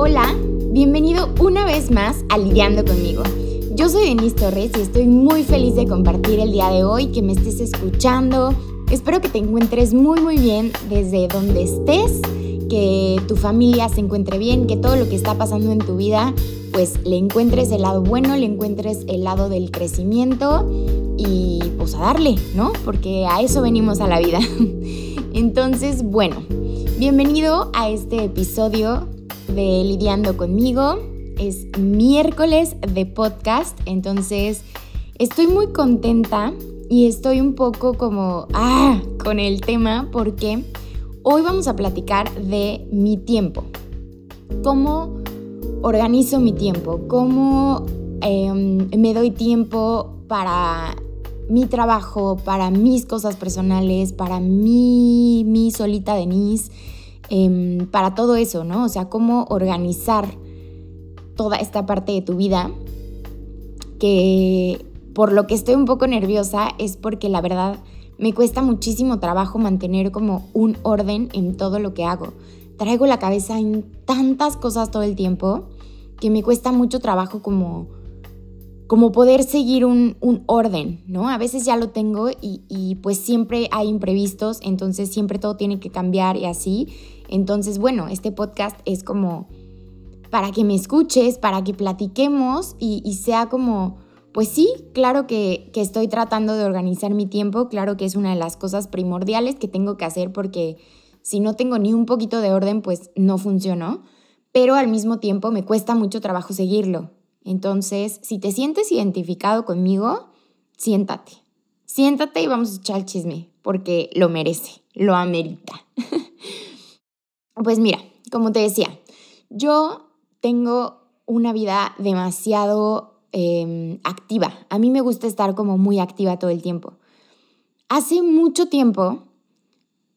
Hola, bienvenido una vez más a Lidiando conmigo. Yo soy Denise Torres y estoy muy feliz de compartir el día de hoy, que me estés escuchando. Espero que te encuentres muy muy bien desde donde estés, que tu familia se encuentre bien, que todo lo que está pasando en tu vida, pues le encuentres el lado bueno, le encuentres el lado del crecimiento y pues a darle, ¿no? Porque a eso venimos a la vida. Entonces, bueno, bienvenido a este episodio de Lidiando conmigo. Es miércoles de podcast, entonces estoy muy contenta y estoy un poco como, ah, con el tema porque hoy vamos a platicar de mi tiempo. ¿Cómo organizo mi tiempo? ¿Cómo em, me doy tiempo para mi trabajo, para mis cosas personales, para mí, mi solita Denise, eh, para todo eso, ¿no? O sea, cómo organizar toda esta parte de tu vida que por lo que estoy un poco nerviosa es porque la verdad me cuesta muchísimo trabajo mantener como un orden en todo lo que hago. Traigo la cabeza en tantas cosas todo el tiempo que me cuesta mucho trabajo como como poder seguir un, orden, ¿no? A veces ya lo tengo y, pues siempre hay imprevistos, entonces siempre todo tiene que cambiar y así. Entonces, bueno, este podcast es como para que me escuches, para que platiquemos y, sea como, pues sí, claro que, que estoy tratando de organizar mi tiempo, claro que es una de las cosas primordiales que tengo que hacer porque si no tengo ni un poquito de orden, pues no funcionó, pero al mismo tiempo me cuesta mucho trabajo seguirlo. Entonces, si te sientes identificado conmigo, siéntate. Siéntate y vamos a echar el chisme, porque lo merece, lo amerita. pues mira, como te decía, yo tengo una vida demasiado em, activa. A mí me gusta estar como muy activa todo el tiempo. Hace mucho tiempo,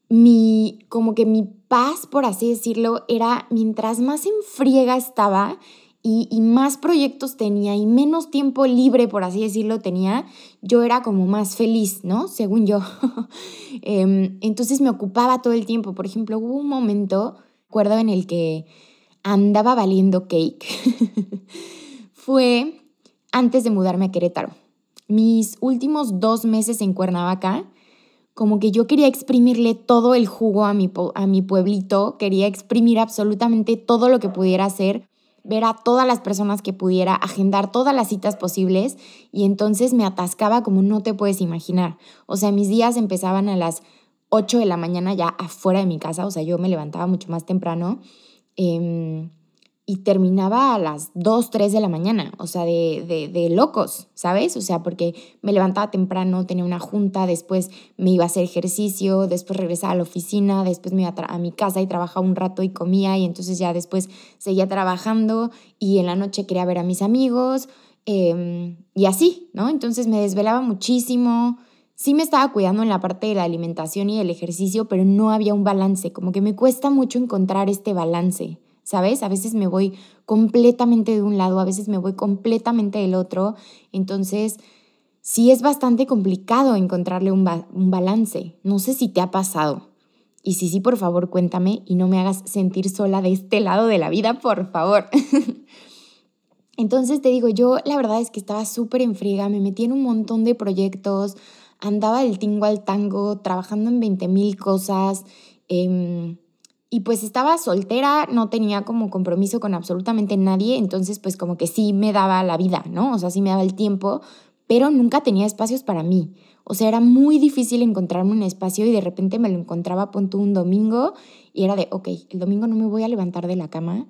mi, como que mi paz, por así decirlo, era mientras más en friega estaba y, más proyectos tenía y menos tiempo libre, por así decirlo, tenía, yo era como más feliz, ¿no? Según yo. Em, entonces me ocupaba todo el tiempo. Por ejemplo, hubo un momento, recuerdo, en el que andaba valiendo cake. Fue antes de mudarme a Querétaro. Mis últimos dos meses en Cuernavaca, como que yo quería exprimirle todo el jugo a mi, a mi pueblito, quería exprimir absolutamente todo lo que pudiera hacer ver a todas las personas que pudiera, agendar todas las citas posibles y entonces me atascaba como no te puedes imaginar. O sea, mis días empezaban a las 8 de la mañana ya afuera de mi casa, o sea, yo me levantaba mucho más temprano. Eh, y terminaba a las 2, 3 de la mañana, o sea, de, de, locos, ¿sabes? O sea, porque me levantaba temprano, tenía una junta, después me iba a hacer ejercicio, después regresaba a la oficina, después me iba a, mi casa y trabajaba un rato y comía y entonces ya después seguía trabajando y en la noche quería ver a mis amigos em, y así, ¿no? Entonces me desvelaba muchísimo. Sí me estaba cuidando en la parte de la alimentación y el ejercicio, pero no había un balance, como que me cuesta mucho encontrar este balance. ¿Sabes? A veces me voy completamente de un lado, a veces me voy completamente del otro. Entonces, sí es bastante complicado encontrarle un, balance. No sé si te ha pasado. Y si sí, por favor, cuéntame y no me hagas sentir sola de este lado de la vida, por favor. Entonces te digo, yo la verdad es que estaba súper en friega, me metí en un montón de proyectos, andaba del tingo al tango, trabajando en 20 mil cosas. Eh, y pues estaba soltera, no tenía como compromiso con absolutamente nadie, entonces pues como que sí me daba la vida, ¿no? O sea, sí me daba el tiempo, pero nunca tenía espacios para mí. O sea, era muy difícil encontrarme un espacio y de repente me lo encontraba, punto un domingo y era de, ok, el domingo no me voy a levantar de la cama.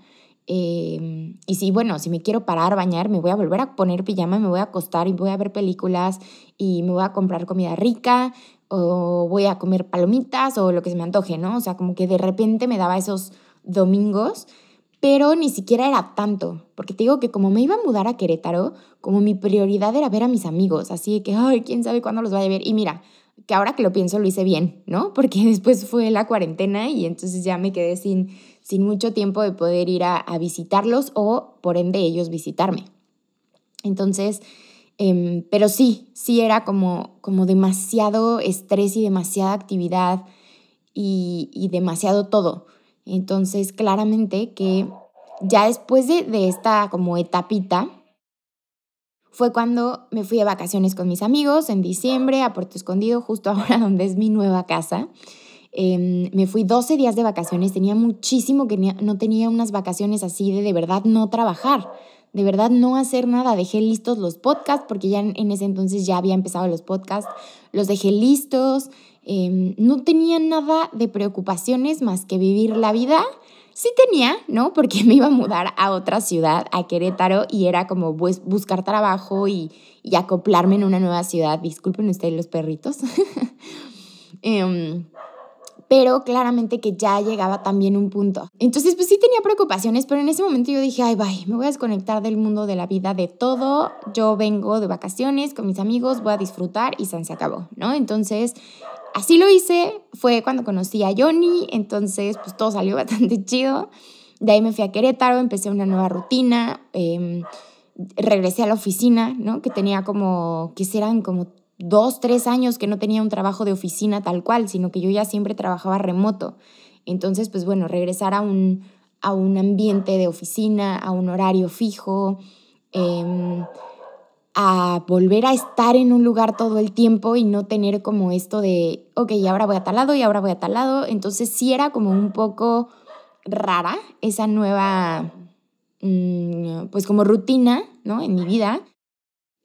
Em, y sí, bueno, si me quiero parar, bañar, me voy a volver a poner pijama, me voy a acostar y voy a ver películas y me voy a comprar comida rica o voy a comer palomitas o lo que se me antoje, ¿no? O sea, como que de repente me daba esos domingos, pero ni siquiera era tanto, porque te digo que como me iba a mudar a Querétaro, como mi prioridad era ver a mis amigos, así que, ay, quién sabe cuándo los vaya a ver. Y mira, que ahora que lo pienso lo hice bien, ¿no? Porque después fue la cuarentena y entonces ya me quedé sin, sin mucho tiempo de poder ir a, a visitarlos o, por ende, ellos visitarme. Entonces, Em, pero sí, sí era como, como demasiado estrés y demasiada actividad y, y demasiado todo. Entonces, claramente que ya después de, de esta como etapita, fue cuando me fui a vacaciones con mis amigos en diciembre a Puerto Escondido, justo ahora donde es mi nueva casa. Em, me fui 12 días de vacaciones, tenía muchísimo que no tenía unas vacaciones así de de verdad no trabajar, de verdad no hacer nada. Dejé listos los podcasts porque ya en, ese entonces ya había empezado los podcasts, los dejé listos, em, no tenía nada de preocupaciones más que vivir la vida Sí tenía, ¿no? Porque me iba a mudar a otra ciudad, a Querétaro, y era como pues, buscar trabajo y, acoplarme en una nueva ciudad. Disculpen ustedes los perritos. Em, pero claramente que ya llegaba también un punto. Entonces, pues sí tenía preocupaciones, pero en ese momento yo dije, ay, bye, me voy a desconectar del mundo de la vida, de todo. Yo vengo de vacaciones con mis amigos, voy a disfrutar y se acabó, ¿no? Entonces, así lo hice, fue cuando conocí a Johnny, entonces pues todo salió bastante chido. De ahí me fui a Querétaro, empecé una nueva rutina, em, regresé a la oficina, ¿no? Que tenía como, que eran como dos, tres años que no tenía un trabajo de oficina tal cual, sino que yo ya siempre trabajaba remoto. Entonces, pues bueno, regresar a un, a un ambiente de oficina, a un horario fijo, eh, a volver a estar en un lugar todo el tiempo y no tener como esto de, ok, ahora voy a tal lado y ahora voy a tal lado. Entonces sí era como un poco rara esa nueva, mm, pues como rutina, ¿no? En mi vida.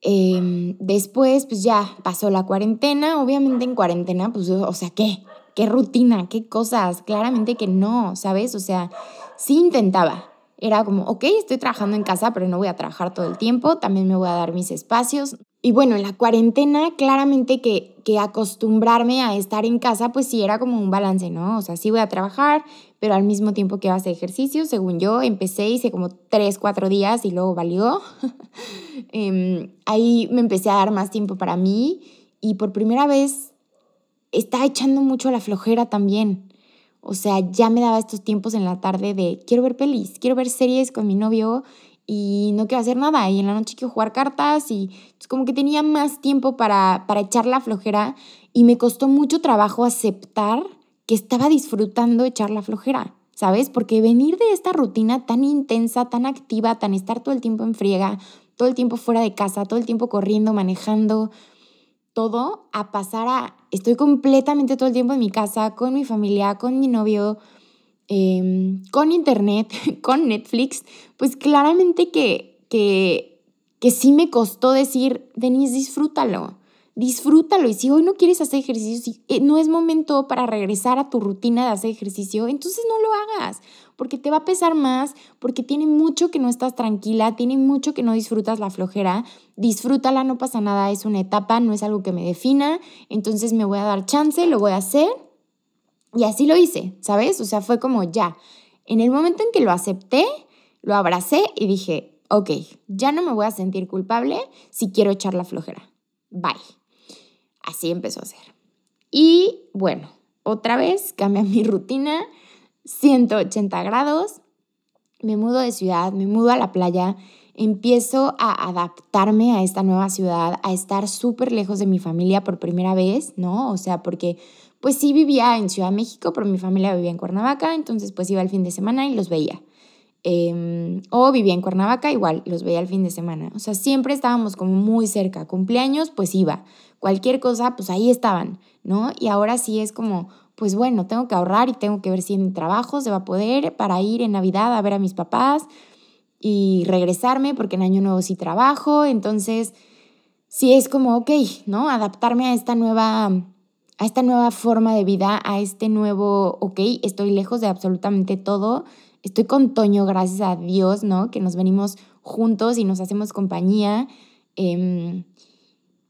Em, después, pues ya pasó la cuarentena. Obviamente en cuarentena, pues, o sea, ¿qué? ¿Qué rutina? ¿Qué cosas? Claramente que no, ¿sabes? O sea, sí intentaba, era como, ok, estoy trabajando en casa, pero no voy a trabajar todo el tiempo, también me voy a dar mis espacios. Y bueno, en la cuarentena, claramente que, que acostumbrarme a estar en casa, pues sí era como un balance, ¿no? O sea, sí voy a trabajar, pero al mismo tiempo que hacer ejercicio, según yo, empecé, hice como tres, cuatro días y luego valió. Em, ahí me empecé a dar más tiempo para mí y por primera vez está echando mucho la flojera también. O sea, ya me daba estos tiempos en la tarde de quiero ver pelis, quiero ver series con mi novio y no quiero hacer nada. Y en la noche quiero jugar cartas y es como que tenía más tiempo para, para echar la flojera y me costó mucho trabajo aceptar que estaba disfrutando echar la flojera, ¿sabes? Porque venir de esta rutina tan intensa, tan activa, tan estar todo el tiempo en friega, todo el tiempo fuera de casa, todo el tiempo corriendo, manejando, todo a pasar a, estoy completamente todo el tiempo en mi casa, con mi familia, con mi novio, em, con internet, con Netflix, pues claramente que, que, que sí me costó decir, Denise, disfrútalo disfrútalo. Y si hoy no quieres hacer ejercicio, si eh, no es momento para regresar a tu rutina de hacer ejercicio, entonces no lo hagas, porque te va a pesar más, porque tiene mucho que no estás tranquila, tiene mucho que no disfrutas la flojera. Disfrútala, no pasa nada, es una etapa, no es algo que me defina, entonces me voy a dar chance, lo voy a hacer. Y así lo hice, ¿sabes? O sea, fue como ya. En el momento en que lo acepté, lo abracé y dije, ok, ya no me voy a sentir culpable si quiero echar la flojera. Bye. Así empezó a ser. Y bueno, otra vez cambia mi rutina, 180 grados, me mudo de ciudad, me mudo a la playa, empiezo a adaptarme a esta nueva ciudad, a estar súper lejos de mi familia por primera vez, ¿no? O sea, porque pues sí vivía en Ciudad de México, pero mi familia vivía en Cuernavaca, entonces pues iba el fin de semana y los veía. Em, o vivía en Cuernavaca, igual los veía el fin de semana. O sea, siempre estábamos como muy cerca. Cumpleaños, pues iba cualquier cosa, pues ahí estaban, ¿no? Y ahora sí es como, pues bueno, tengo que ahorrar y tengo que ver si en mi trabajo se va a poder para ir en Navidad a ver a mis papás y regresarme porque en Año Nuevo sí trabajo, entonces sí es como, ok, ¿no? Adaptarme a esta nueva, a esta nueva forma de vida, a este nuevo, ok, estoy lejos de absolutamente todo, estoy con Toño, gracias a Dios, ¿no? Que nos venimos juntos y nos hacemos compañía. Eh,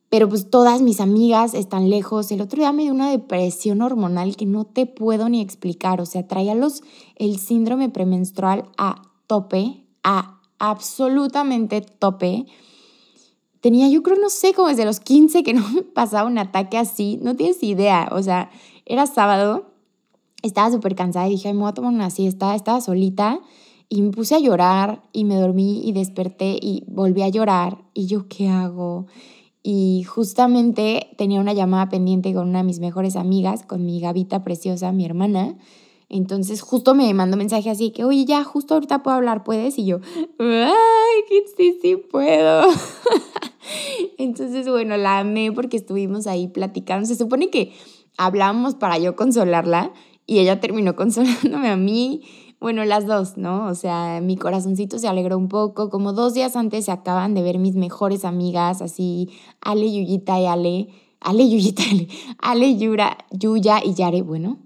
pero pues todas mis amigas están lejos. El otro día me dio una depresión hormonal que no te puedo ni explicar. O sea, traía los, el síndrome premenstrual a tope, a absolutamente tope. Tenía, yo creo, no sé, como desde los 15 que no me pasaba un ataque así. No tienes idea. O sea, era sábado, estaba súper cansada y dije, Ay, me voy a tomar una siesta. Estaba solita y me puse a llorar y me dormí y desperté y volví a llorar. Y yo, ¿qué hago? Y justamente tenía una llamada pendiente con una de mis mejores amigas, con mi Gavita preciosa, mi hermana. Entonces justo me mandó mensaje así que, oye, ya, justo ahorita puedo hablar, ¿puedes? Y yo, ay, sí, sí puedo. Entonces, bueno, la amé porque estuvimos ahí platicando. Se supone que hablamos para yo consolarla y ella terminó consolándome a mí. Bueno, las dos, ¿no? O sea, mi corazoncito se alegró un poco. Como dos días antes se acaban de ver mis mejores amigas, así, Ale, Yuyita y Ale. Ale, Yuyita, Ale. Ale, Yura, Yuya y Yare, bueno,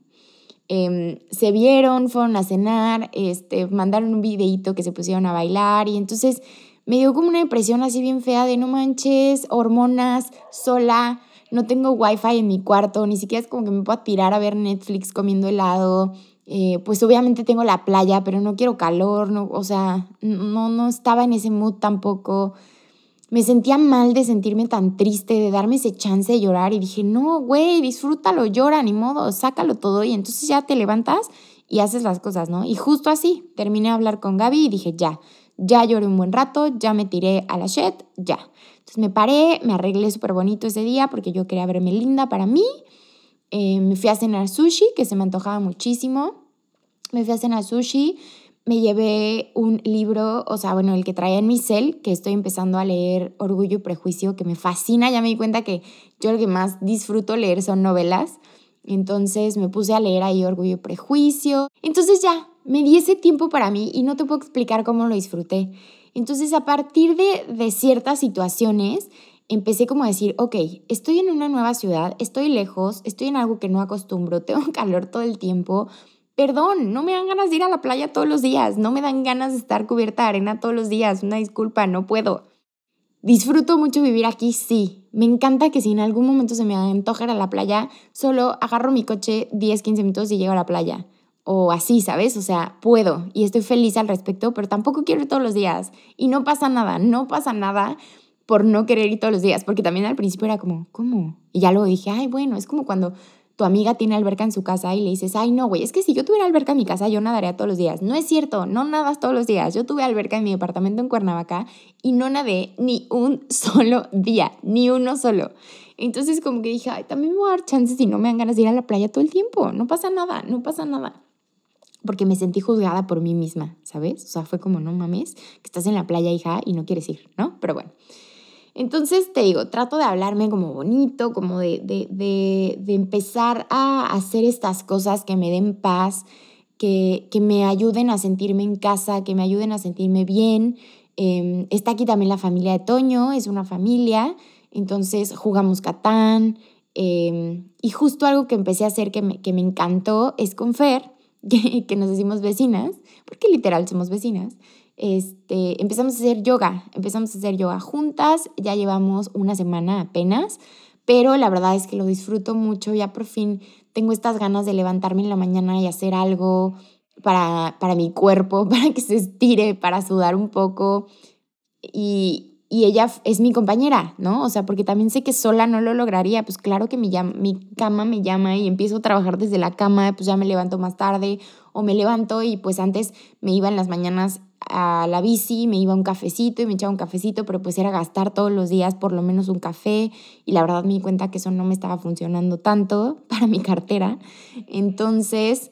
Em, se vieron, fueron a cenar, este, mandaron un videito que se pusieron a bailar y entonces me dio como una impresión así bien fea de no manches, hormonas, sola, no tengo wifi en mi cuarto, ni siquiera es como que me puedo tirar a ver Netflix comiendo helado. Eh, pues obviamente tengo la playa, pero no quiero calor, no, o sea, no, no estaba en ese mood tampoco me sentía mal de sentirme tan triste, de darme ese chance de llorar y dije, no, güey, disfrútalo, llora, ni modo, sácalo todo y entonces ya te levantas y haces las cosas, ¿no? Y justo así, terminé de hablar con Gaby y dije, ya, ya lloré un buen rato, ya me tiré a la shed, ya. Entonces me paré, me arreglé súper bonito ese día porque yo quería verme linda para mí. Eh, me fui a cenar sushi, que se me antojaba muchísimo. Me fui a cenar sushi, me llevé un libro, o sea, bueno, el que traía en mi cel, que estoy empezando a leer Orgullo y Prejuicio, que me fascina, ya me di cuenta que yo lo que más disfruto leer son novelas. Entonces me puse a leer ahí Orgullo y Prejuicio. Entonces ya, me di ese tiempo para mí y no te puedo explicar cómo lo disfruté. Entonces a partir de, de ciertas situaciones, empecé como a decir, ok, estoy en una nueva ciudad, estoy lejos, estoy en algo que no acostumbro, tengo calor todo el tiempo, Perdón, no me dan ganas de ir a la playa todos los días, no me dan ganas de estar cubierta de arena todos los días, una disculpa, no puedo. Disfruto mucho vivir aquí, sí. Me encanta que si en algún momento se me antoja ir a la playa, solo agarro mi coche 10, 15 minutos y llego a la playa. O así, ¿sabes? O sea, puedo y estoy feliz al respecto, pero tampoco quiero ir todos los días. Y no pasa nada, no pasa nada por no querer ir todos los días, porque también al principio era como, ¿cómo? Y ya luego dije, ay, bueno, es como cuando tu amiga tiene alberca en su casa y le dices, ay, no, güey, es que si yo tuviera alberca en mi casa, yo nadaría todos los días. No es cierto, no nadas todos los días. Yo tuve alberca en mi departamento en Cuernavaca y no nadé ni un solo día, ni uno solo. Entonces como que dije, ay, también me voy a dar chances si no me dan ganas de ir a la playa todo el tiempo. No pasa nada, no pasa nada. Porque me sentí juzgada por mí misma, ¿sabes? O sea, fue como, no mames, que estás en la playa, hija, y no quieres ir, ¿no? Pero bueno. Entonces, te digo, trato de hablarme como bonito, como de, de, empezar a hacer estas cosas que me den paz, que, que, me ayuden a sentirme en casa, que me ayuden a sentirme bien. Em, está aquí también la familia de Toño, es una familia, entonces jugamos Catán. Em, y justo algo que empecé a hacer que me, que me encantó es con Fer, que nos decimos vecinas, porque literal somos vecinas este, empezamos a hacer yoga, empezamos a hacer yoga juntas, ya llevamos una semana apenas, pero la verdad es que lo disfruto mucho, ya por fin tengo estas ganas de levantarme en la mañana y hacer algo para, para mi cuerpo, para que se estire, para sudar un poco. Y, y ella es mi compañera, ¿no? O sea, porque también sé que sola no lo lograría, pues claro que mi, mi cama me llama y empiezo a trabajar desde la cama, pues ya me levanto más tarde o me levanto y pues antes me iba en las mañanas a la bici, me iba a un cafecito y me echaba un cafecito, pero pues era gastar todos los días por lo menos un café y la verdad me di cuenta que eso no me estaba funcionando tanto para mi cartera. Entonces,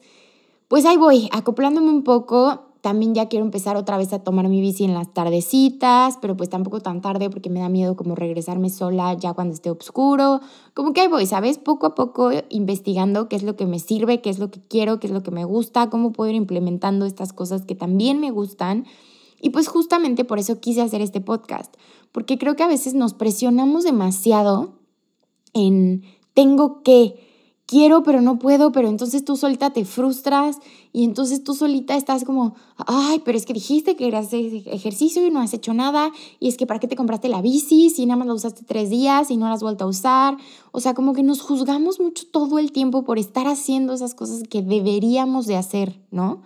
pues ahí voy, acoplándome un poco, también ya quiero empezar otra vez a tomar mi bici en las tardecitas, pero pues tampoco tan tarde porque me da miedo como regresarme sola ya cuando esté oscuro. Como que ahí voy, ¿sabes? Poco a poco investigando qué es lo que me sirve, qué es lo que quiero, qué es lo que me gusta, cómo puedo ir implementando estas cosas que también me gustan. Y pues justamente por eso quise hacer este podcast, porque creo que a veces nos presionamos demasiado en tengo que, quiero, pero no puedo, pero entonces tú solita te frustras y entonces tú solita estás como, ay, pero es que dijiste que eras ejercicio y no has hecho nada, y es que para qué te compraste la bici si nada más la usaste tres días y no la has vuelto a usar. O sea, como que nos juzgamos mucho todo el tiempo por estar haciendo esas cosas que deberíamos de hacer, ¿no?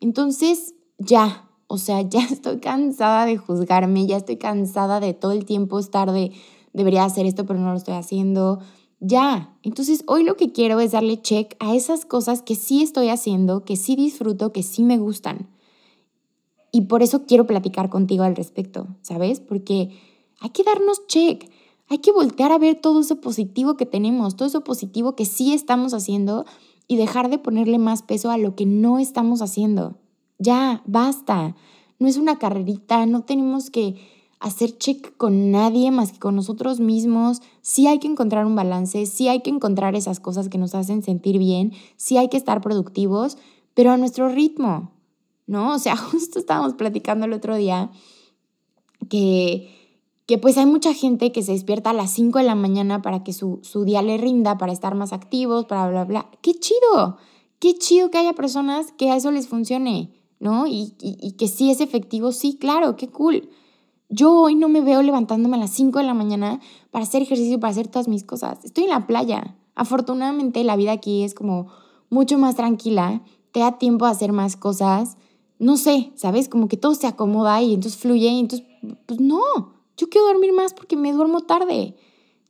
Entonces, ya, o sea, ya estoy cansada de juzgarme, ya estoy cansada de todo el tiempo estar de, debería hacer esto, pero no lo estoy haciendo ya. Entonces hoy lo que quiero es darle check a esas cosas que sí estoy haciendo, que sí disfruto, que sí me gustan. Y por eso quiero platicar contigo al respecto, ¿sabes? Porque hay que darnos check, hay que voltear a ver todo eso positivo que tenemos, todo eso positivo que sí estamos haciendo y dejar de ponerle más peso a lo que no estamos haciendo. Ya, basta. No es una carrerita, no tenemos que hacer check con nadie más que con nosotros mismos. Sí hay que encontrar un balance, sí hay que encontrar esas cosas que nos hacen sentir bien, sí hay que estar productivos, pero a nuestro ritmo, ¿no? O sea, justo estábamos platicando el otro día que, que pues hay mucha gente que se despierta a las 5 de la mañana para que su, su día le rinda, para estar más activos, para bla, bla. ¡Qué chido! Qué chido que haya personas que a eso les funcione, ¿no? Y, y, y que sí es efectivo, sí, claro, qué cool. Yo hoy no me veo levantándome a las 5 de la mañana para hacer ejercicio, para hacer todas mis cosas. Estoy en la playa. Afortunadamente la vida aquí es como mucho más tranquila, te da tiempo a hacer más cosas. No sé, ¿sabes? Como que todo se acomoda y entonces fluye y entonces, pues no, yo quiero dormir más porque me duermo tarde.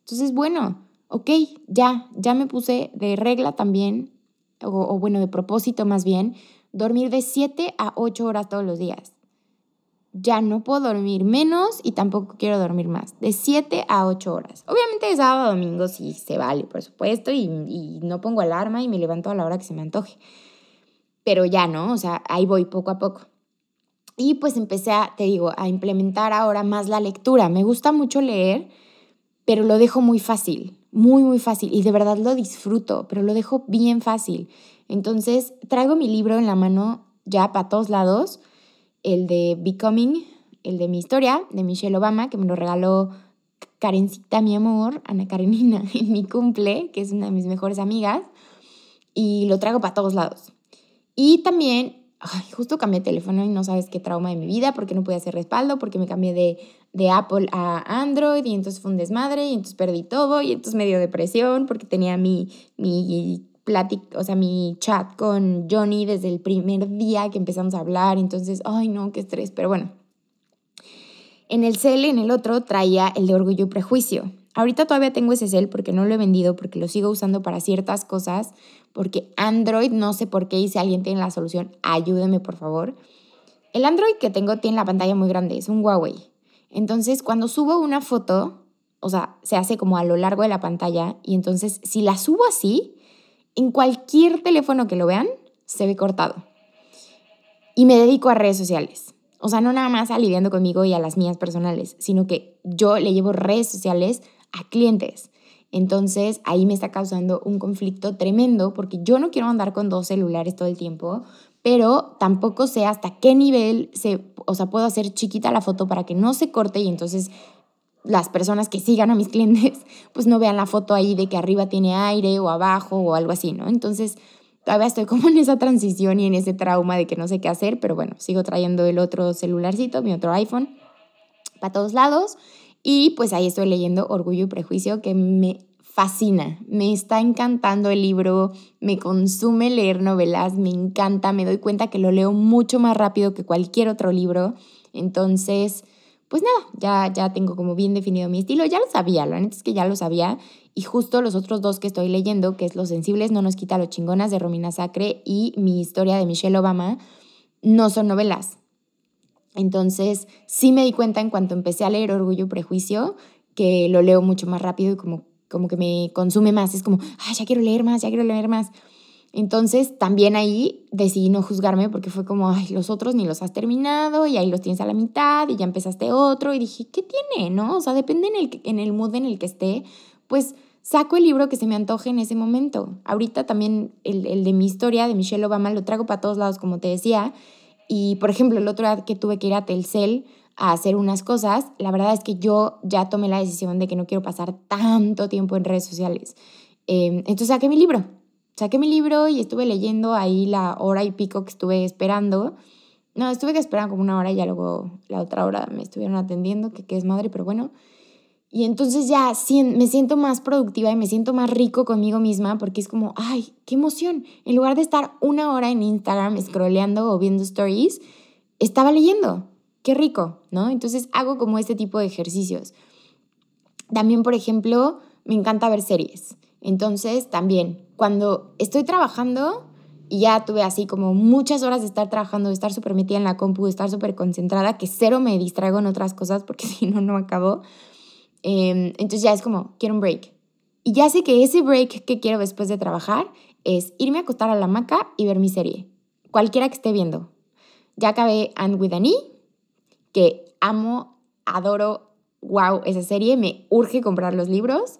Entonces, bueno, ok, ya, ya me puse de regla también, o, o bueno, de propósito más bien, dormir de 7 a 8 horas todos los días ya no puedo dormir menos y tampoco quiero dormir más, de 7 a 8 horas. Obviamente de sábado domingo sí se vale, por supuesto, y, y, no pongo alarma y me levanto a la hora que se me antoje. Pero ya no, o sea, ahí voy poco a poco. Y pues empecé a, te digo, a implementar ahora más la lectura. Me gusta mucho leer, pero lo dejo muy fácil, muy, muy fácil. Y de verdad lo disfruto, pero lo dejo bien fácil. Entonces, traigo mi libro en la mano ya para todos lados el de Becoming, el de mi historia, de Michelle Obama, que me lo regaló Karencita, mi amor, Ana Karenina, en mi cumple, que es una de mis mejores amigas, y lo traigo para todos lados. Y también, justo cambié de teléfono y no sabes qué trauma de mi vida, porque no podía hacer respaldo, porque me cambié de, de Apple a Android y entonces fue un desmadre y entonces perdí todo y entonces me dio depresión porque tenía mi, mi o sea, mi chat con Johnny desde el primer día que empezamos a hablar, entonces, ay no, qué estrés, pero bueno. En el cel, en el otro, traía el de orgullo y prejuicio. Ahorita todavía tengo ese cel porque no lo he vendido, porque lo sigo usando para ciertas cosas, porque Android, no sé por qué, y si alguien tiene la solución, ayúdeme por favor. El Android que tengo tiene la pantalla muy grande, es un Huawei. Entonces, cuando subo una foto, o sea, se hace como a lo largo de la pantalla, y entonces si la subo así, en cualquier teléfono que lo vean, se ve cortado. Y me dedico a redes sociales. O sea, no nada más a conmigo y a las mías personales, sino que yo le llevo redes sociales a clientes. Entonces ahí me está causando un conflicto tremendo porque yo no quiero andar con dos celulares todo el tiempo, pero tampoco sé hasta qué nivel se, o sea, puedo hacer chiquita la foto para que no se corte y entonces las personas que sigan a mis clientes, pues no vean la foto ahí de que arriba tiene aire o abajo o algo así, ¿no? Entonces, todavía estoy como en esa transición y en ese trauma de que no sé qué hacer, pero bueno, sigo trayendo el otro celularcito, mi otro iPhone, para todos lados. Y pues ahí estoy leyendo Orgullo y Prejuicio, que me fascina, me está encantando el libro, me consume leer novelas, me encanta, me doy cuenta que lo leo mucho más rápido que cualquier otro libro. Entonces, pues nada, ya, ya tengo como bien definido mi estilo. Ya lo sabía, la neta es que ya lo sabía. Y justo los otros dos que estoy leyendo, que es Los Sensibles no nos quita los chingonas de Romina Sacre y Mi historia de Michelle Obama, no son novelas. Entonces, sí me di cuenta en cuanto empecé a leer Orgullo y Prejuicio, que lo leo mucho más rápido y como, como que me consume más. Es como, ay, ya quiero leer más, ya quiero leer más. Entonces también ahí decidí no juzgarme porque fue como, ay, los otros ni los has terminado y ahí los tienes a la mitad y ya empezaste otro y dije, ¿qué tiene? ¿No? O sea, depende en el, en el mood en el que esté, pues saco el libro que se me antoje en ese momento. Ahorita también el, el de mi historia de Michelle Obama lo traigo para todos lados, como te decía. Y por ejemplo, el otro día que tuve que ir a Telcel a hacer unas cosas, la verdad es que yo ya tomé la decisión de que no quiero pasar tanto tiempo en redes sociales. Eh, entonces saqué mi libro saqué mi libro y estuve leyendo ahí la hora y pico que estuve esperando. No, estuve que esperar como una hora y ya luego la otra hora me estuvieron atendiendo, que, que es madre, pero bueno. Y entonces ya me siento más productiva y me siento más rico conmigo misma porque es como, ay, qué emoción. En lugar de estar una hora en Instagram scrolleando o viendo stories, estaba leyendo. Qué rico, ¿no? Entonces hago como este tipo de ejercicios. También, por ejemplo, me encanta ver series. Entonces, también, cuando estoy trabajando y ya tuve así como muchas horas de estar trabajando, de estar súper metida en la compu, de estar súper concentrada, que cero me distraigo en otras cosas porque si no, no acabo. Em, entonces ya es como, quiero un break. Y ya sé que ese break que quiero después de trabajar es irme a acostar a la hamaca y ver mi serie, cualquiera que esté viendo. Ya acabé And With an E, que amo, adoro, wow, esa serie, me urge comprar los libros.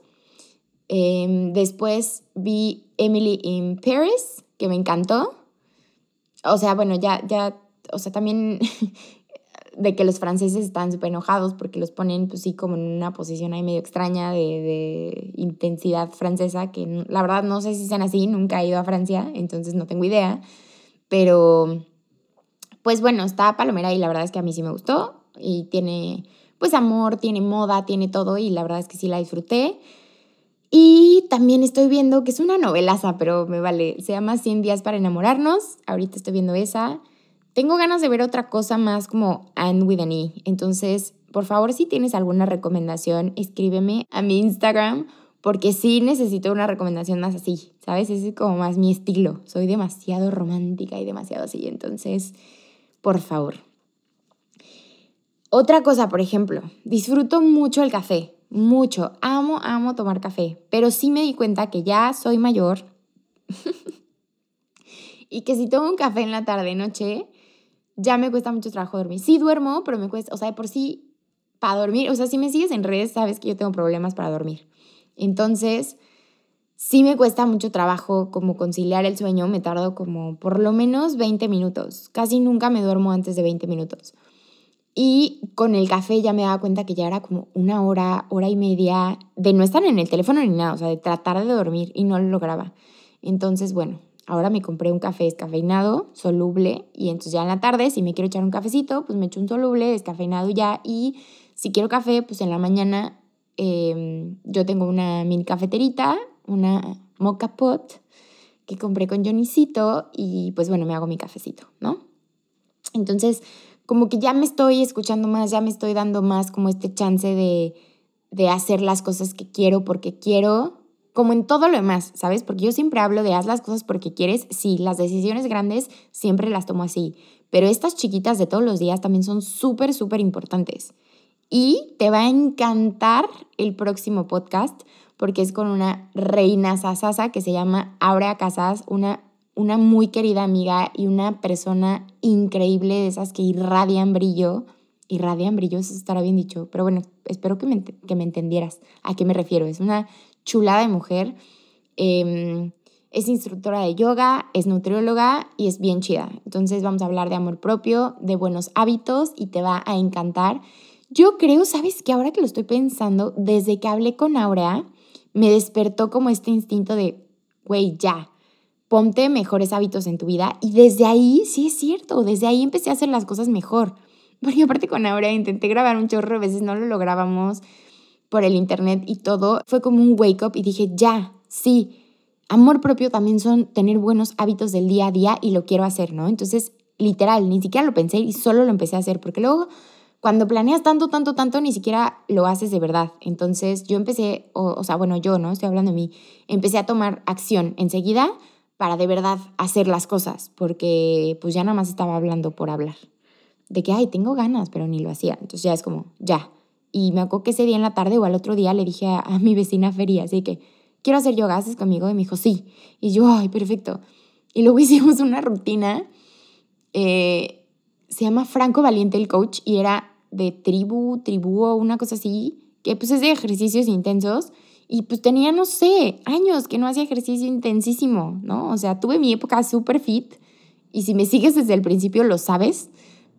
Em, después vi Emily in Paris, que me encantó. O sea, bueno, ya, ya, o sea, también de que los franceses están súper enojados porque los ponen, pues sí, como en una posición ahí medio extraña de, de, intensidad francesa, que la verdad no sé si sean así, nunca he ido a Francia, entonces no tengo idea. Pero, pues bueno, está Palomera y la verdad es que a mí sí me gustó y tiene, pues amor, tiene moda, tiene todo y la verdad es que sí la disfruté. Y también estoy viendo que es una novelaza, pero me vale, se llama 100 días para enamorarnos, ahorita estoy viendo esa. Tengo ganas de ver otra cosa más como And with an E. Entonces, por favor, si tienes alguna recomendación, escríbeme a mi Instagram porque sí necesito una recomendación más así, ¿sabes? Ese es como más mi estilo. Soy demasiado romántica y demasiado así. Entonces, por favor. Otra cosa, por ejemplo, disfruto mucho el café, mucho. Amo, amo tomar café, pero sí me di cuenta que ya soy mayor y que si tomo un café en la tarde, noche, ya me cuesta mucho trabajo dormir. Sí duermo, pero me cuesta, o sea, de por sí, para dormir, o sea, si me sigues en redes, sabes que yo tengo problemas para dormir. Entonces, sí me cuesta mucho trabajo como conciliar el sueño, me tardo como por lo menos 20 minutos. Casi nunca me duermo antes de 20 minutos. Y con el café ya me daba cuenta que ya era como una hora, hora y media de no estar en el teléfono ni nada, o sea, de tratar de dormir y no lo lograba. Entonces, bueno, Ahora me compré un café descafeinado, soluble, y entonces ya en la tarde, si me quiero echar un cafecito, pues me echo un soluble, descafeinado ya, y si quiero café, pues en la mañana em, yo tengo una mini cafeterita, una mocha pot, que compré con Johnnycito, y pues bueno, me hago mi cafecito, ¿no? Entonces, como que ya me estoy escuchando más, ya me estoy dando más como este chance de, de hacer las cosas que quiero porque quiero como en todo lo demás, ¿sabes? Porque yo siempre hablo de haz las cosas porque quieres, sí, las decisiones grandes siempre las tomo así, pero estas chiquitas de todos los días también son súper, súper importantes. Y te va a encantar el próximo podcast porque es con una reina sasasa que se llama Aurea Casas, una, una muy querida amiga y una persona increíble de esas que irradian brillo. Irradian brillo, eso estará bien dicho, pero bueno, espero que me, que me entendieras a qué me refiero. Es una chulada de mujer. Em, es instructora de yoga, es nutrióloga y es bien chida. Entonces vamos a hablar de amor propio, de buenos hábitos y te va a encantar. Yo creo, sabes que ahora que lo estoy pensando, desde que hablé con Aurea, me despertó como este instinto de, güey, ya, ponte mejores hábitos en tu vida. Y desde ahí, sí es cierto, desde ahí empecé a hacer las cosas mejor. Porque aparte con Aurea intenté grabar un chorro, a veces no lo lográbamos por el internet y todo, fue como un wake up y dije, ya, sí, amor propio también son tener buenos hábitos del día a día y lo quiero hacer, ¿no? Entonces, literal, ni siquiera lo pensé y solo lo empecé a hacer, porque luego cuando planeas tanto, tanto, tanto, ni siquiera lo haces de verdad. Entonces yo empecé, o, o, sea, bueno, yo, ¿no? Estoy hablando de mí, empecé a tomar acción enseguida para de verdad hacer las cosas, porque pues ya nada más estaba hablando por hablar. De que, ay, tengo ganas, pero ni lo hacía. Entonces ya es como, ya, y me acuerdo que ese día en la tarde o al otro día le dije a, mi vecina Feria, así que, quiero hacer yoga, ¿haces conmigo? Y me dijo, sí. Y yo, ay, perfecto. Y luego hicimos una rutina, eh, se llama Franco Valiente el coach, y era de tribu, tribu o una cosa así, que pues es de ejercicios intensos. Y pues tenía, no sé, años que no hacía ejercicio intensísimo, ¿no? O sea, tuve mi época súper fit. Y si me sigues desde el principio, lo sabes.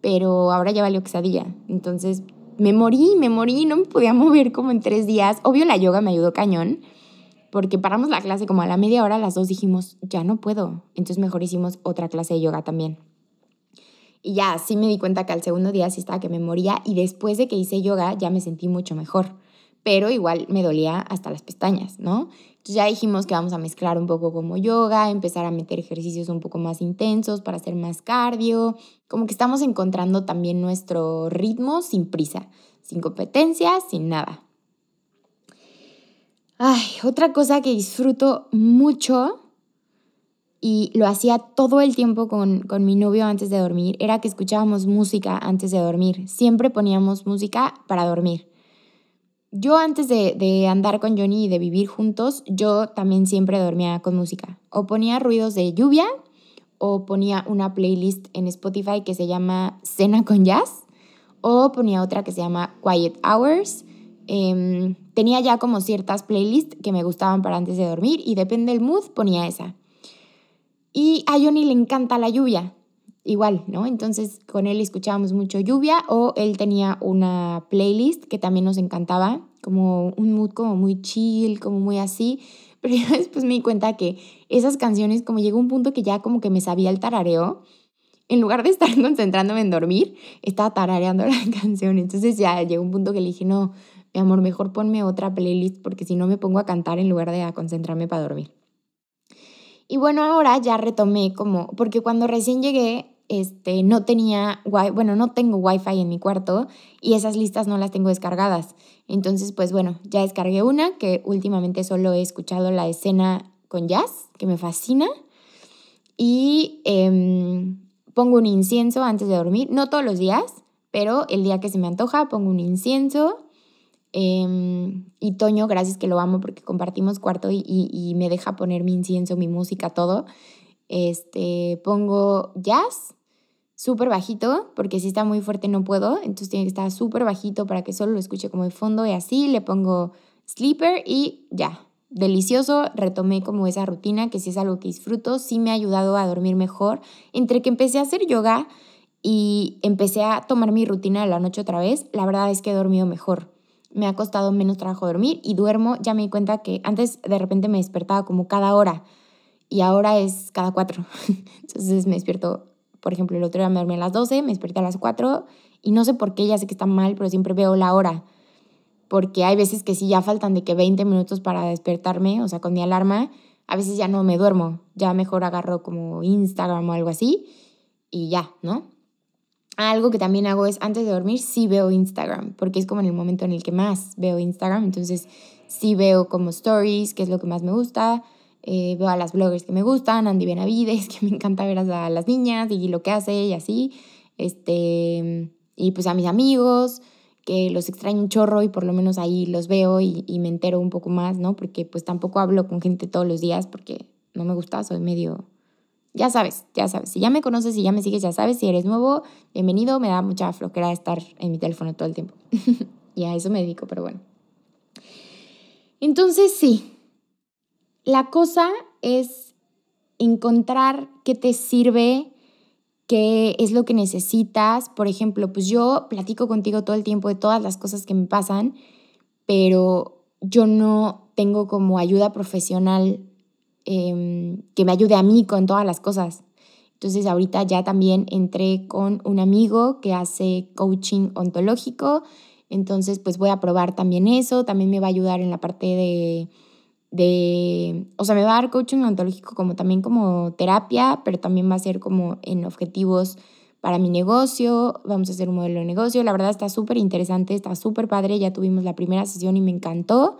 Pero ahora ya valió quesadilla. Entonces, me morí, me morí, no me podía mover como en tres días. Obvio la yoga me ayudó cañón, porque paramos la clase como a la media hora, las dos dijimos, ya no puedo. Entonces mejor hicimos otra clase de yoga también. Y ya, sí me di cuenta que al segundo día sí estaba que me moría y después de que hice yoga ya me sentí mucho mejor. Pero igual me dolía hasta las pestañas, ¿no? Entonces ya dijimos que vamos a mezclar un poco como yoga, empezar a meter ejercicios un poco más intensos para hacer más cardio. Como que estamos encontrando también nuestro ritmo sin prisa, sin competencia, sin nada. Ay, otra cosa que disfruto mucho y lo hacía todo el tiempo con, con, mi novio antes de dormir, era que escuchábamos música antes de dormir. Siempre poníamos música para dormir yo antes de, de, andar con Johnny y de vivir juntos, yo también siempre dormía con música. O ponía ruidos de lluvia o ponía una playlist en Spotify que se llama Cena con Jazz o ponía otra que se llama Quiet Hours. Em, tenía ya como ciertas playlists que me gustaban para antes de dormir y depende del mood ponía esa. Y a Johnny le encanta la lluvia, igual, ¿no? Entonces con él escuchábamos mucho lluvia o él tenía una playlist que también nos encantaba, como un mood como muy chill, como muy así. Pero yo después me di cuenta que esas canciones, como llegó un punto que ya como que me sabía el tarareo, en lugar de estar concentrándome en dormir, estaba tarareando la canción. Entonces ya llegó un punto que le dije, no, mi amor, mejor ponme otra playlist porque si no me pongo a cantar en lugar de a concentrarme para dormir. Y bueno, ahora ya retomé como, porque cuando recién llegué, este, no tenía, bueno, no tengo wifi en mi cuarto y esas listas no las tengo descargadas. Entonces, pues bueno, ya descargué una que últimamente solo he escuchado la escena con jazz, que me fascina. Y em, pongo un incienso antes de dormir, no todos los días, pero el día que se me antoja pongo un incienso. Em, y Toño, gracias que lo amo porque compartimos cuarto y, y, me deja poner mi incienso, mi música, todo. Este, pongo jazz súper bajito, porque si está muy fuerte no puedo, entonces tiene que estar súper bajito para que solo lo escuche como de fondo y así le pongo sleeper y ya, delicioso, retomé como esa rutina que si es algo que disfruto, sí me ha ayudado a dormir mejor, entre que empecé a hacer yoga y empecé a tomar mi rutina de la noche otra vez, la verdad es que he dormido mejor. Me ha costado menos trabajo dormir y duermo, ya me di cuenta que antes de repente me despertaba como cada hora y ahora es cada cuatro. Entonces me despierto por ejemplo, el otro día me dormí a las 12, me desperté a las 4 y no sé por qué, ya sé que está mal, pero siempre veo la hora. Porque hay veces que sí ya faltan de que 20 minutos para despertarme, o sea, con mi alarma, a veces ya no me duermo, ya mejor agarro como Instagram o algo así y ya, ¿no? Algo que también hago es antes de dormir sí veo Instagram, porque es como en el momento en el que más veo Instagram, entonces sí veo como stories, que es lo que más me gusta, eh, veo a las bloggers que me gustan, Andy Benavides, que me encanta ver a las niñas y lo que hace y así. Este, y pues a mis amigos, que los extraño un chorro y por lo menos ahí los veo y, y, me entero un poco más, ¿no? Porque pues tampoco hablo con gente todos los días porque no me gusta, soy medio... Ya sabes, ya sabes. Si ya me conoces y ya me sigues, ya sabes. Si eres nuevo, bienvenido. Me da mucha flojera estar en mi teléfono todo el tiempo. y a eso me dedico, pero bueno. Entonces sí, la cosa es encontrar qué te sirve, qué es lo que necesitas. Por ejemplo, pues yo platico contigo todo el tiempo de todas las cosas que me pasan, pero yo no tengo como ayuda profesional em, que me ayude a mí con todas las cosas. Entonces ahorita ya también entré con un amigo que hace coaching ontológico, entonces pues voy a probar también eso, también me va a ayudar en la parte de de, o sea, me va a dar coaching ontológico como también como terapia, pero también va a ser como en objetivos para mi negocio, vamos a hacer un modelo de negocio, la verdad está súper interesante, está súper padre, ya tuvimos la primera sesión y me encantó.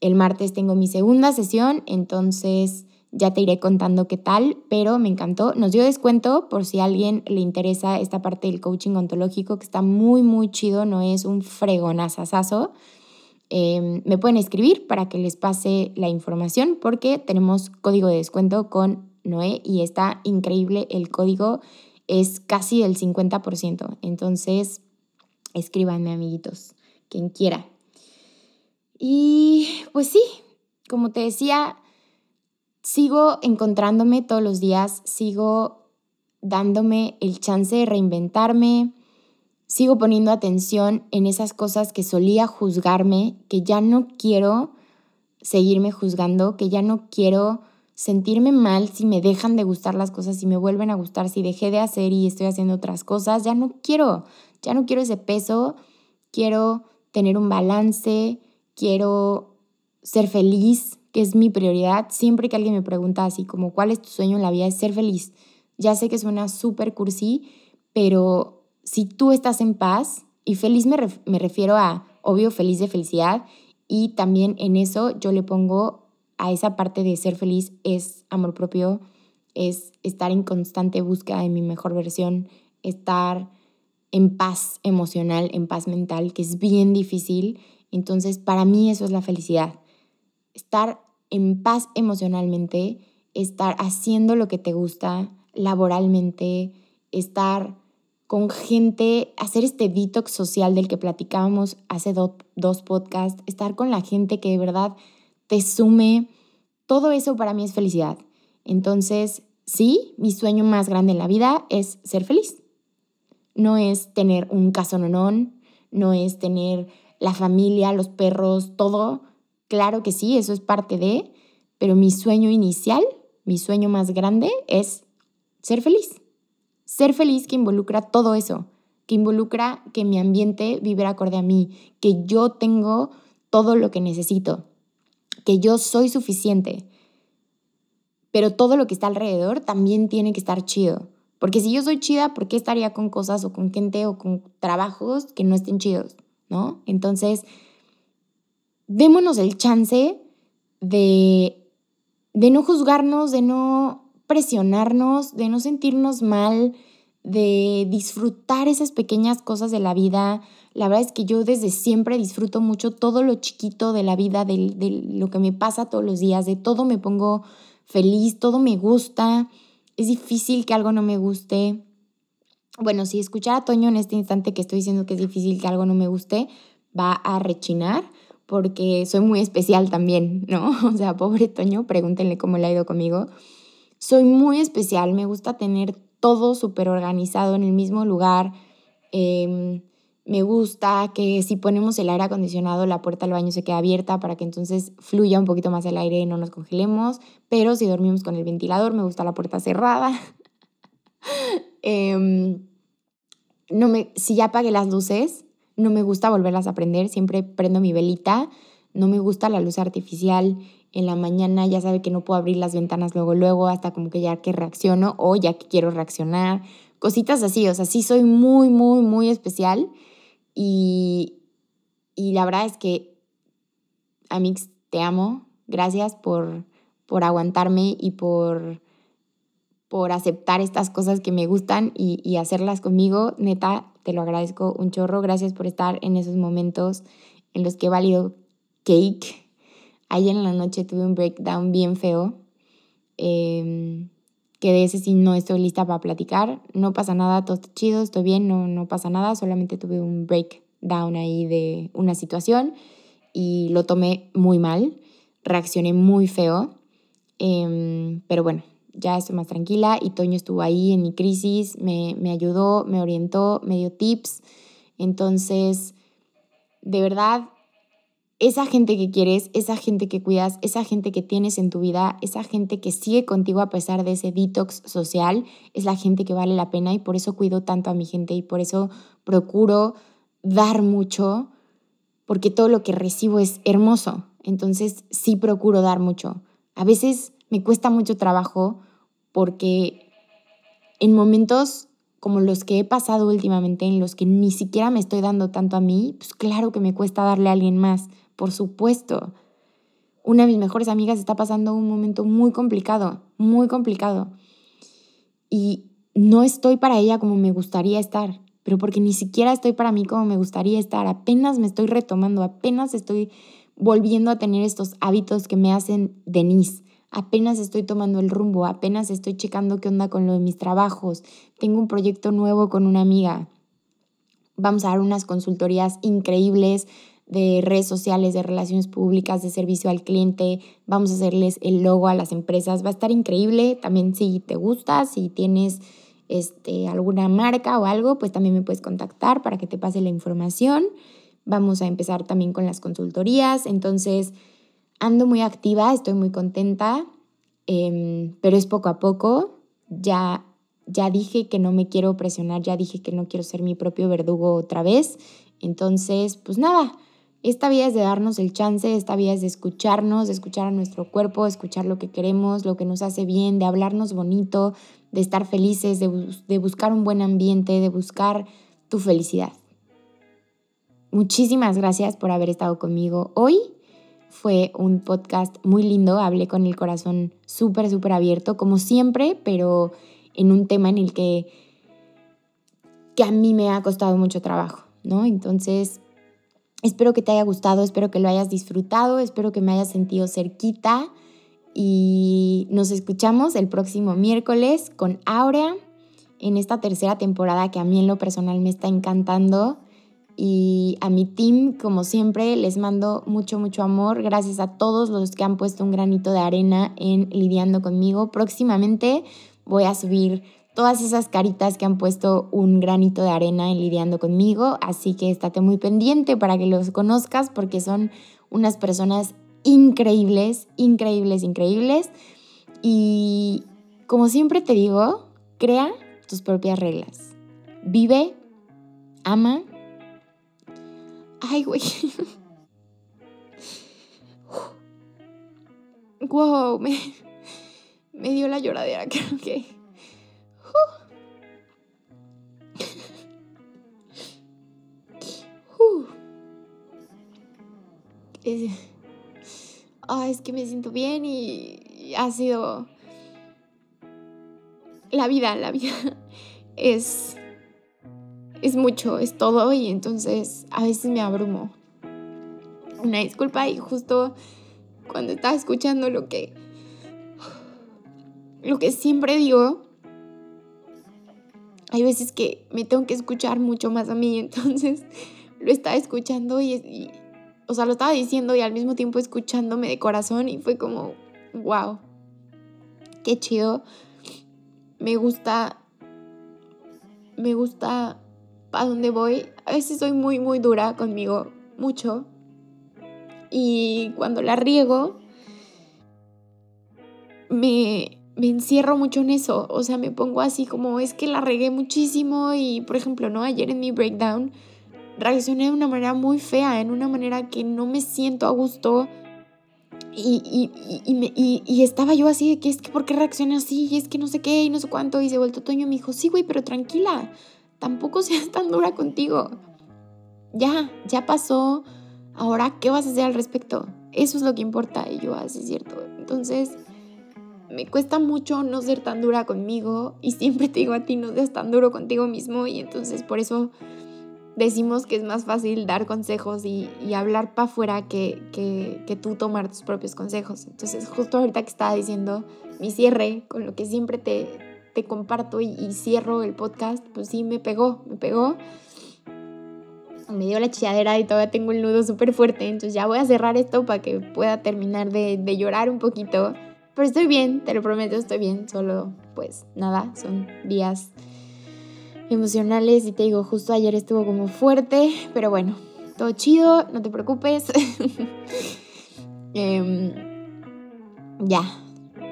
El martes tengo mi segunda sesión, entonces ya te iré contando qué tal, pero me encantó. Nos dio descuento por si a alguien le interesa esta parte del coaching ontológico, que está muy, muy chido, no es un fregonazazazo. Em, me pueden escribir para que les pase la información porque tenemos código de descuento con Noé y está increíble. El código es casi el 50%. Entonces, escríbanme, amiguitos, quien quiera. Y pues sí, como te decía, sigo encontrándome todos los días, sigo dándome el chance de reinventarme, sigo poniendo atención en esas cosas que solía juzgarme, que ya no quiero seguirme juzgando, que ya no quiero sentirme mal si me dejan de gustar las cosas, si me vuelven a gustar, si dejé de hacer y estoy haciendo otras cosas, ya no quiero, ya no quiero ese peso, quiero tener un balance, quiero ser feliz, que es mi prioridad. Siempre que alguien me pregunta así como, ¿cuál es tu sueño en la vida? Es ser feliz. Ya sé que suena súper cursi, pero si tú estás en paz, y feliz me, refiero a, obvio, feliz de felicidad, y también en eso yo le pongo a esa parte de ser feliz es amor propio, es estar en constante búsqueda de mi mejor versión, estar en paz emocional, en paz mental, que es bien difícil Entonces, para mí eso es la felicidad. Estar en paz emocionalmente, estar haciendo lo que te gusta laboralmente, estar con gente, hacer este detox social del que platicábamos hace dos podcasts, estar con la gente que de verdad te sume, todo eso para mí es felicidad. Entonces, sí, mi sueño más grande en la vida es ser feliz. No es tener un casononón, no es tener la familia, los perros, todo. Claro que sí, eso es parte de, pero mi sueño inicial, mi sueño más grande es ser feliz. Ser feliz que involucra todo eso, que involucra que mi ambiente vibre acorde a mí, que yo tengo todo lo que necesito, que yo soy suficiente. Pero todo lo que está alrededor también tiene que estar chido. Porque si yo soy chida, ¿por qué estaría con cosas o con gente o con trabajos que no estén chidos? ¿No? Entonces, démonos el chance de, de no juzgarnos, de no presionarnos, de no sentirnos mal, de disfrutar esas pequeñas cosas de la vida. La verdad es que yo desde siempre disfruto mucho todo lo chiquito de la vida, de, de lo que me pasa todos los días, de todo me pongo feliz, todo me gusta es difícil que algo no me guste. Bueno, si escuchar a Toño en este instante que estoy diciendo que es difícil que algo no me guste, va a rechinar porque soy muy especial también, ¿no? O sea, pobre Toño, pregúntenle cómo le ha ido conmigo. Soy muy especial, me gusta tener todo súper organizado en el mismo lugar. Eh, me gusta que si ponemos el aire acondicionado, la puerta del baño se queda abierta para que entonces fluya un poquito más el aire y no nos congelemos. Pero si dormimos con el ventilador, me gusta la puerta cerrada. Em, no me, si ya apagué las luces, no me gusta volverlas a prender. Siempre prendo mi velita. No me gusta la luz artificial. En la mañana ya sabe que no puedo abrir las ventanas luego, luego, hasta como que ya que reacciono o ya que quiero reaccionar. Cositas así, o sea, sí soy muy, muy, muy especial y, la verdad es que, Amix, te amo. Gracias por, por aguantarme y por, por aceptar estas cosas que me gustan y, y, hacerlas conmigo. Neta, te lo agradezco un chorro. Gracias por estar en esos momentos en los que he valido cake. Ayer en la noche tuve un breakdown bien feo. Eh, que de ese sí no estoy lista para platicar. No pasa nada, todo está chido, estoy bien, no, no pasa nada, solamente tuve un breakdown ahí de una situación y lo tomé muy mal, reaccioné muy feo, em, pero bueno, ya estoy más tranquila y Toño estuvo ahí en mi crisis, me, me ayudó, me orientó, me dio tips, entonces, de verdad, esa gente que quieres, esa gente que cuidas, esa gente que tienes en tu vida, esa gente que sigue contigo a pesar de ese detox social, es la gente que vale la pena y por eso cuido tanto a mi gente y por eso procuro dar mucho, porque todo lo que recibo es hermoso. Entonces sí procuro dar mucho. A veces me cuesta mucho trabajo porque en momentos como los que he pasado últimamente, en los que ni siquiera me estoy dando tanto a mí, pues claro que me cuesta darle a alguien más por supuesto. Una de mis mejores amigas está pasando un momento muy complicado, muy complicado. Y no estoy para ella como me gustaría estar, pero porque ni siquiera estoy para mí como me gustaría estar. Apenas me estoy retomando, apenas estoy volviendo a tener estos hábitos que me hacen Denise. Apenas estoy tomando el rumbo, apenas estoy checando qué onda con lo de mis trabajos. Tengo un proyecto nuevo con una amiga. Vamos a dar unas consultorías increíbles de redes sociales, de relaciones públicas, de servicio al cliente. Vamos a hacerles el logo a las empresas. Va a estar increíble. También si te gusta, si tienes este, alguna marca o algo, pues también me puedes contactar para que te pase la información. Vamos a empezar también con las consultorías. Entonces, ando muy activa, estoy muy contenta, em, pero es poco a poco. Ya, ya dije que no me quiero presionar, ya dije que no quiero ser mi propio verdugo otra vez. Entonces, pues nada, esta vida es de darnos el chance, esta vida es de escucharnos, de escuchar a nuestro cuerpo, de escuchar lo que queremos, lo que nos hace bien, de hablarnos bonito, de estar felices, de, buscar un buen ambiente, de buscar tu felicidad. Muchísimas gracias por haber estado conmigo hoy. Fue un podcast muy lindo, hablé con el corazón súper, súper abierto, como siempre, pero en un tema en el que, que a mí me ha costado mucho trabajo, ¿no? Entonces, Espero que te haya gustado, espero que lo hayas disfrutado, espero que me hayas sentido cerquita y nos escuchamos el próximo miércoles con Aurea en esta tercera temporada que a mí en lo personal me está encantando. Y a mi team, como siempre, les mando mucho, mucho amor. Gracias a todos los que han puesto un granito de arena en lidiando conmigo. Próximamente voy a subir todas esas caritas que han puesto un granito de arena en lidiando conmigo. Así que estate muy pendiente para que los conozcas porque son unas personas increíbles, increíbles, increíbles. Y como siempre te digo, crea tus propias reglas. Vive, ama. Ay, güey. wow, me, me dio la lloradera, creo que. Es, es que me siento bien y ha sido la vida, la vida es, es mucho, es todo y entonces a veces me abrumo. Una disculpa y justo cuando estaba escuchando lo que, lo que siempre digo, hay veces que me tengo que escuchar mucho más a mí, entonces lo estaba escuchando y, y o sea, lo estaba diciendo y al mismo tiempo escuchándome de corazón y fue como, wow, qué chido me gusta, me gusta para dónde voy. A veces soy muy, muy dura conmigo, mucho. Y cuando la riego, me, me encierro mucho en eso. O sea, me pongo así como es que la regué muchísimo y, por ejemplo, ¿no? Ayer en mi breakdown reaccioné de una manera muy fea, en una manera que no me siento a gusto y, y, y, y, estaba yo así de que es que ¿por qué reacciona así? Y es que no sé qué y no sé cuánto. Y se vuelto Toño y me dijo, sí, güey, pero tranquila, tampoco seas tan dura contigo. Ya, ya pasó. Ahora, ¿qué vas a hacer al respecto? Eso es lo que importa. Y yo, así ah, es cierto. Entonces, me cuesta mucho no ser tan dura conmigo. Y siempre te digo a ti, no seas tan duro contigo mismo. Y entonces, por eso decimos que es más fácil dar consejos y, hablar para afuera que, que, tú tomar tus propios consejos. Entonces, justo ahorita que estaba diciendo mi cierre, con lo que siempre te, te comparto y, cierro el podcast, pues sí, me pegó, me pegó. Me dio la chilladera y todavía tengo el nudo súper fuerte, entonces ya voy a cerrar esto para que pueda terminar de, de llorar un poquito. Pero estoy bien, te lo prometo, estoy bien, solo pues nada, son días emocionales y te digo, justo ayer estuvo como fuerte, pero bueno, todo chido, no te preocupes. Em, ya,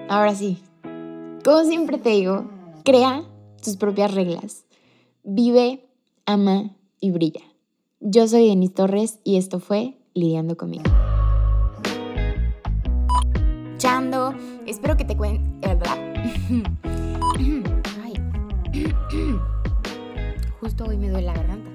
ahora sí, como siempre te digo, crea tus propias reglas, vive, ama y brilla. Yo soy Denise Torres y esto fue Lidiando conmigo. Chando, espero que te cuente... hoy me duele la garganta.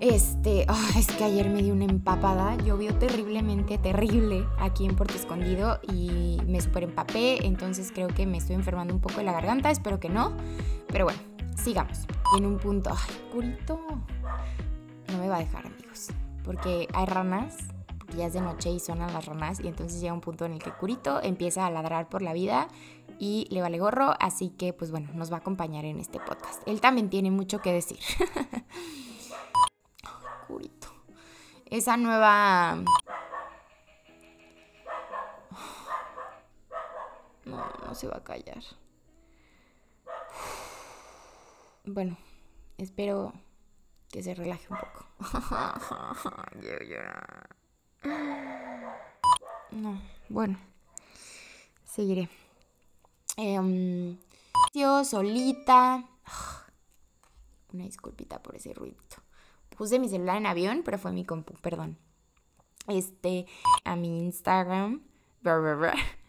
Este, ah, es que ayer me dio una empapada, llovió terriblemente, terrible aquí en Puerto Escondido y me super empapé, entonces creo que me estoy enfermando un poco de la garganta, espero que no, pero bueno, sigamos. Y en un punto, curito, no me va a dejar amigos, porque hay ranas, ya es de noche y suenan las ranas y entonces llega un punto en el que curito empieza a ladrar por la vida y le vale gorro, así que pues bueno, nos va a acompañar en este podcast. Él también tiene mucho que decir. Curito. Esa nueva... No, no se va a callar. Bueno, espero que se relaje un poco. No, bueno, seguiré. Eh, yo solita. Una disculpita por ese ruidito. Puse mi celular en avión, pero fue mi compu, perdón. Este, a mi Instagram.